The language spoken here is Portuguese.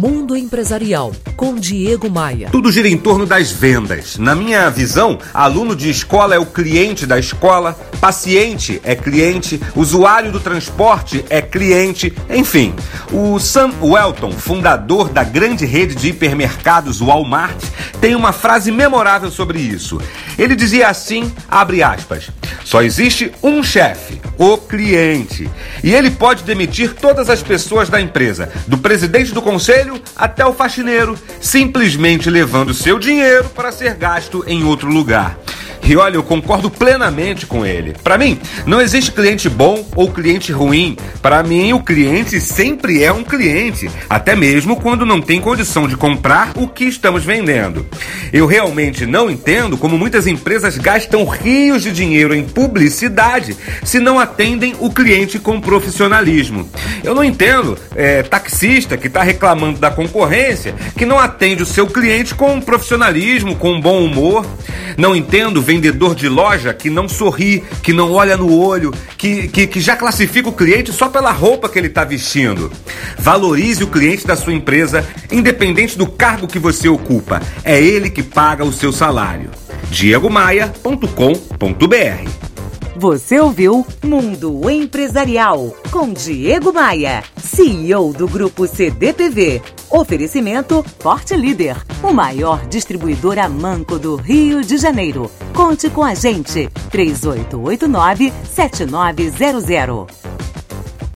Mundo Empresarial, com Diego Maia. Tudo gira em torno das vendas. Na minha visão, aluno de escola é o cliente da escola, paciente é cliente, usuário do transporte é cliente, enfim. O Sam Welton, fundador da grande rede de hipermercados Walmart, tem uma frase memorável sobre isso. Ele dizia assim, abre aspas, só existe um chefe, o cliente. E ele pode demitir todas as pessoas da empresa, do presidente do conselho até o faxineiro, simplesmente levando seu dinheiro para ser gasto em outro lugar. E olha, eu concordo plenamente com ele. Para mim, não existe cliente bom ou cliente ruim. Para mim, o cliente sempre é um cliente, até mesmo quando não tem condição de comprar o que estamos vendendo. Eu realmente não entendo como muitas empresas gastam rios de dinheiro em publicidade se não atendem o cliente com profissionalismo. Eu não entendo é, taxista que está reclamando da concorrência que não atende o seu cliente com profissionalismo, com bom humor. Não entendo vendedor de loja que não sorri, que não olha no olho, que, que, que já classifica o cliente só pela roupa que ele está vestindo. Valorize o cliente da sua empresa, independente do cargo que você ocupa. É ele que paga o seu salário. diegomaia.com.br Você ouviu Mundo Empresarial com Diego Maia, CEO do Grupo CDPV. Oferecimento Forte Líder, o maior distribuidor a manco do Rio de Janeiro. Conte com a gente, 3889 7900.